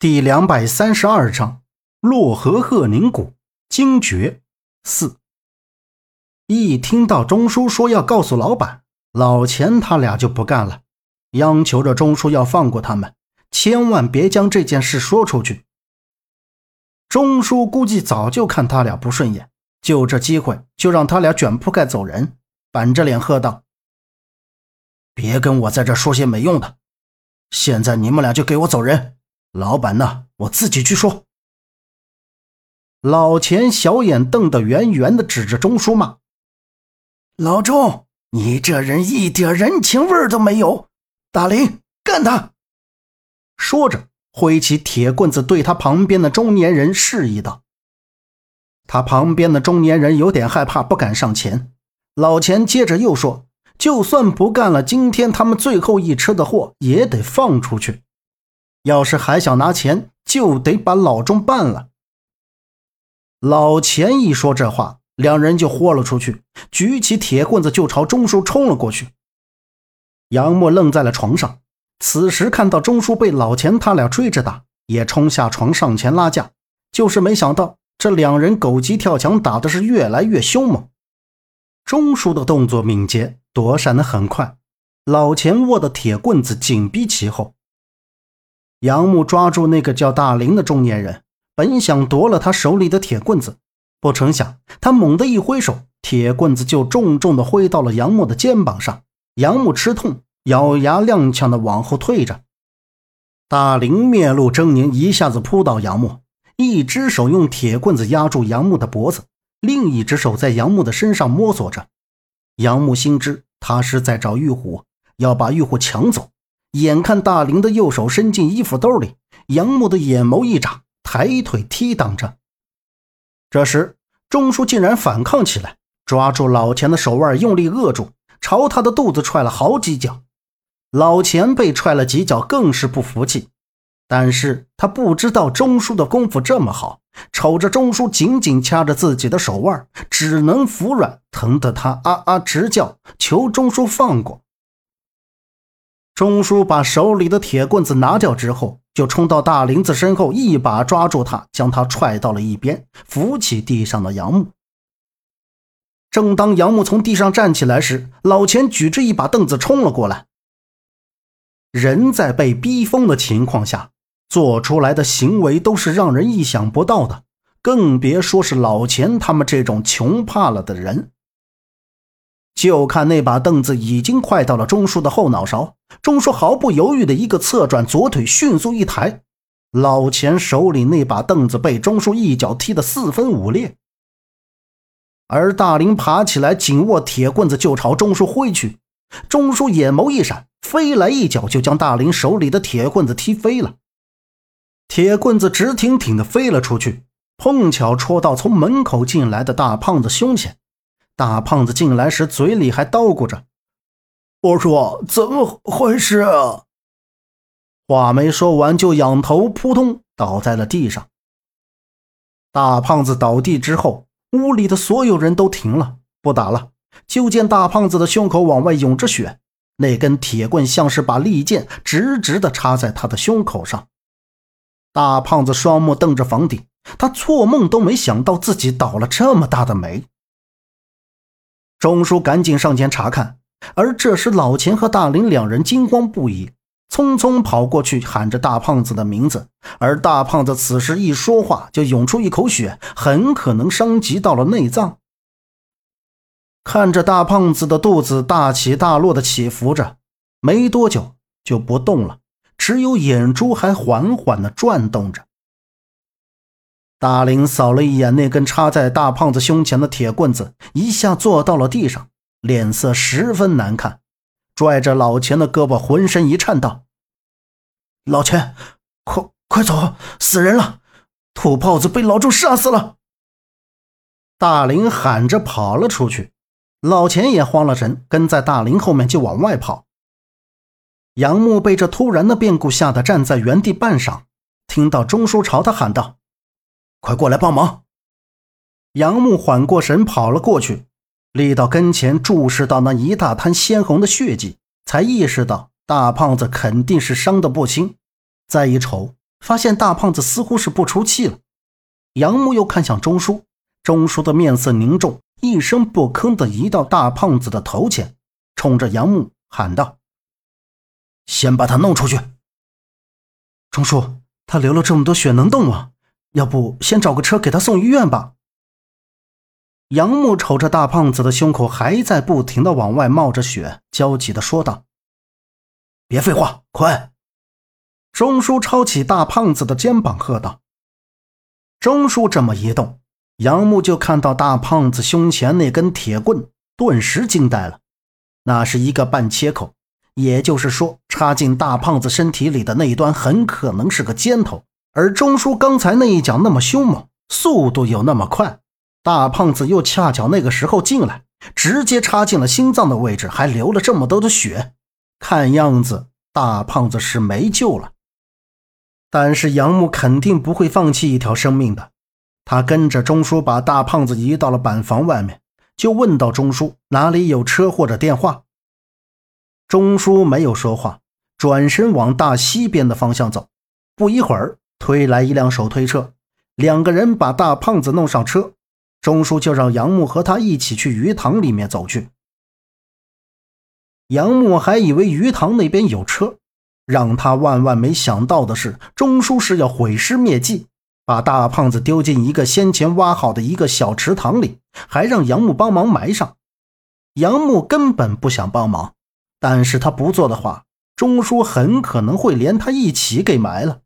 第两百三十二章洛河鹤宁谷惊觉四。一听到钟叔说要告诉老板，老钱他俩就不干了，央求着钟叔要放过他们，千万别将这件事说出去。钟叔估计早就看他俩不顺眼，就这机会就让他俩卷铺盖走人，板着脸喝道：“别跟我在这说些没用的，现在你们俩就给我走人。”老板呢？我自己去说。老钱小眼瞪得圆圆的，指着钟叔骂：“老钟，你这人一点人情味都没有！大林，干他！”说着，挥起铁棍子对他旁边的中年人示意道：“他旁边的中年人有点害怕，不敢上前。”老钱接着又说：“就算不干了，今天他们最后一车的货也得放出去。”要是还想拿钱，就得把老钟办了。老钱一说这话，两人就豁了出去，举起铁棍子就朝钟叔冲了过去。杨默愣在了床上，此时看到钟叔被老钱他俩追着打，也冲下床上前拉架，就是没想到这两人狗急跳墙，打的是越来越凶猛。钟叔的动作敏捷，躲闪的很快，老钱握的铁棍子紧逼其后。杨木抓住那个叫大林的中年人，本想夺了他手里的铁棍子，不成想他猛地一挥手，铁棍子就重重地挥到了杨木的肩膀上。杨木吃痛，咬牙踉跄地往后退着。大林面露狰狞，一下子扑倒杨木，一只手用铁棍子压住杨木的脖子，另一只手在杨木的身上摸索着。杨木心知他是在找玉虎，要把玉虎抢走。眼看大林的右手伸进衣服兜里，杨木的眼眸一眨，抬腿踢挡着。这时，钟叔竟然反抗起来，抓住老钱的手腕，用力扼住，朝他的肚子踹了好几脚。老钱被踹了几脚，更是不服气，但是他不知道钟叔的功夫这么好，瞅着钟叔紧紧掐着自己的手腕，只能服软，疼得他啊啊直叫，求钟叔放过。钟叔把手里的铁棍子拿掉之后，就冲到大林子身后，一把抓住他，将他踹到了一边，扶起地上的杨木。正当杨木从地上站起来时，老钱举着一把凳子冲了过来。人在被逼疯的情况下做出来的行为都是让人意想不到的，更别说是老钱他们这种穷怕了的人。就看那把凳子已经快到了钟叔的后脑勺，钟叔毫不犹豫的一个侧转，左腿迅速一抬，老钱手里那把凳子被钟叔一脚踢得四分五裂。而大林爬起来，紧握铁棍子就朝钟叔挥去，钟叔眼眸一闪，飞来一脚就将大林手里的铁棍子踢飞了，铁棍子直挺挺的飞了出去，碰巧戳到从门口进来的大胖子胸前。大胖子进来时，嘴里还叨咕着：“我说怎么回事？”啊？”话没说完，就仰头扑通倒在了地上。大胖子倒地之后，屋里的所有人都停了，不打了。就见大胖子的胸口往外涌着血，那根铁棍像是把利剑直直的插在他的胸口上。大胖子双目瞪着房顶，他做梦都没想到自己倒了这么大的霉。钟叔赶紧上前查看，而这时老钱和大林两人惊慌不已，匆匆跑过去喊着大胖子的名字。而大胖子此时一说话就涌出一口血，很可能伤及到了内脏。看着大胖子的肚子大起大落的起伏着，没多久就不动了，只有眼珠还缓缓地转动着。大林扫了一眼那根插在大胖子胸前的铁棍子，一下坐到了地上，脸色十分难看，拽着老钱的胳膊，浑身一颤，道：“老钱，快快走，死人了！土炮子被老周杀死了！”大林喊着跑了出去，老钱也慌了神，跟在大林后面就往外跑。杨木被这突然的变故吓得站在原地半晌，听到钟叔朝他喊道。快过来帮忙！杨木缓过神，跑了过去，立到跟前，注视到那一大滩鲜红的血迹，才意识到大胖子肯定是伤得不轻。再一瞅，发现大胖子似乎是不出气了。杨木又看向钟叔，钟叔的面色凝重，一声不吭地移到大胖子的头前，冲着杨木喊道：“先把他弄出去。”钟叔，他流了这么多血，能动吗？要不先找个车给他送医院吧。杨木瞅着大胖子的胸口还在不停的往外冒着血，焦急的说道：“别废话，快！”钟叔抄起大胖子的肩膀，喝道：“钟叔这么一动，杨木就看到大胖子胸前那根铁棍，顿时惊呆了。那是一个半切口，也就是说，插进大胖子身体里的那一端很可能是个尖头。而钟叔刚才那一脚那么凶猛，速度又那么快。”大胖子又恰巧那个时候进来，直接插进了心脏的位置，还流了这么多的血，看样子大胖子是没救了。但是杨木肯定不会放弃一条生命的，他跟着钟叔把大胖子移到了板房外面，就问到钟叔哪里有车或者电话。钟叔没有说话，转身往大西边的方向走。不一会儿，推来一辆手推车，两个人把大胖子弄上车。钟叔就让杨木和他一起去鱼塘里面走去。杨木还以为鱼塘那边有车，让他万万没想到的是，钟叔是要毁尸灭迹，把大胖子丢进一个先前挖好的一个小池塘里，还让杨木帮忙埋上。杨木根本不想帮忙，但是他不做的话，钟叔很可能会连他一起给埋了。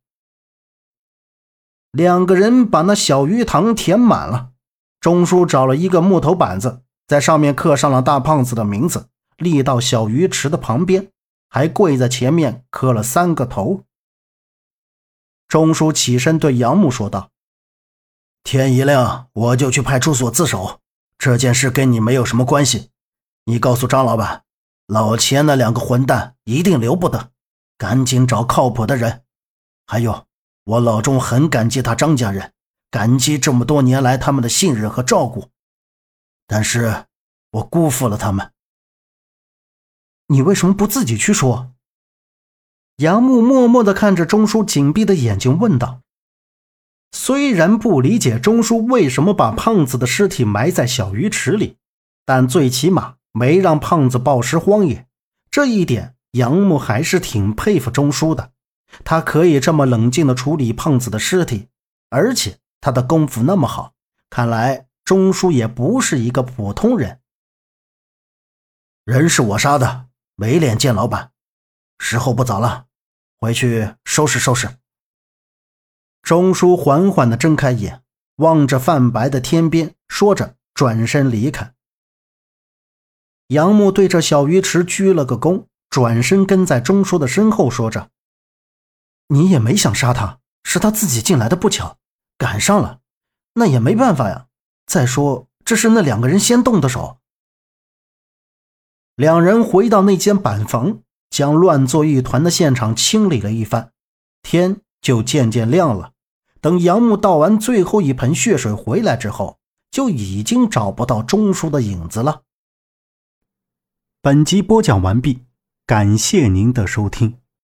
两个人把那小鱼塘填满了。钟叔找了一个木头板子，在上面刻上了大胖子的名字，立到小鱼池的旁边，还跪在前面磕了三个头。钟叔起身对杨木说道：“天一亮，我就去派出所自首。这件事跟你没有什么关系。你告诉张老板，老钱那两个混蛋一定留不得，赶紧找靠谱的人。还有，我老钟很感激他张家人。”感激这么多年来他们的信任和照顾，但是我辜负了他们。你为什么不自己去说？杨木默默地看着钟叔紧闭的眼睛问道。虽然不理解钟叔为什么把胖子的尸体埋在小鱼池里，但最起码没让胖子暴尸荒野，这一点杨木还是挺佩服钟叔的。他可以这么冷静地处理胖子的尸体，而且。他的功夫那么好，看来钟叔也不是一个普通人。人是我杀的，没脸见老板。时候不早了，回去收拾收拾。钟叔缓缓地睁开眼，望着泛白的天边，说着，转身离开。杨木对着小鱼池鞠了个躬，转身跟在钟叔的身后，说着：“你也没想杀他，是他自己进来的不巧。”赶上了，那也没办法呀。再说，这是那两个人先动的手。两人回到那间板房，将乱作一团的现场清理了一番，天就渐渐亮了。等杨木倒完最后一盆血水回来之后，就已经找不到钟叔的影子了。本集播讲完毕，感谢您的收听。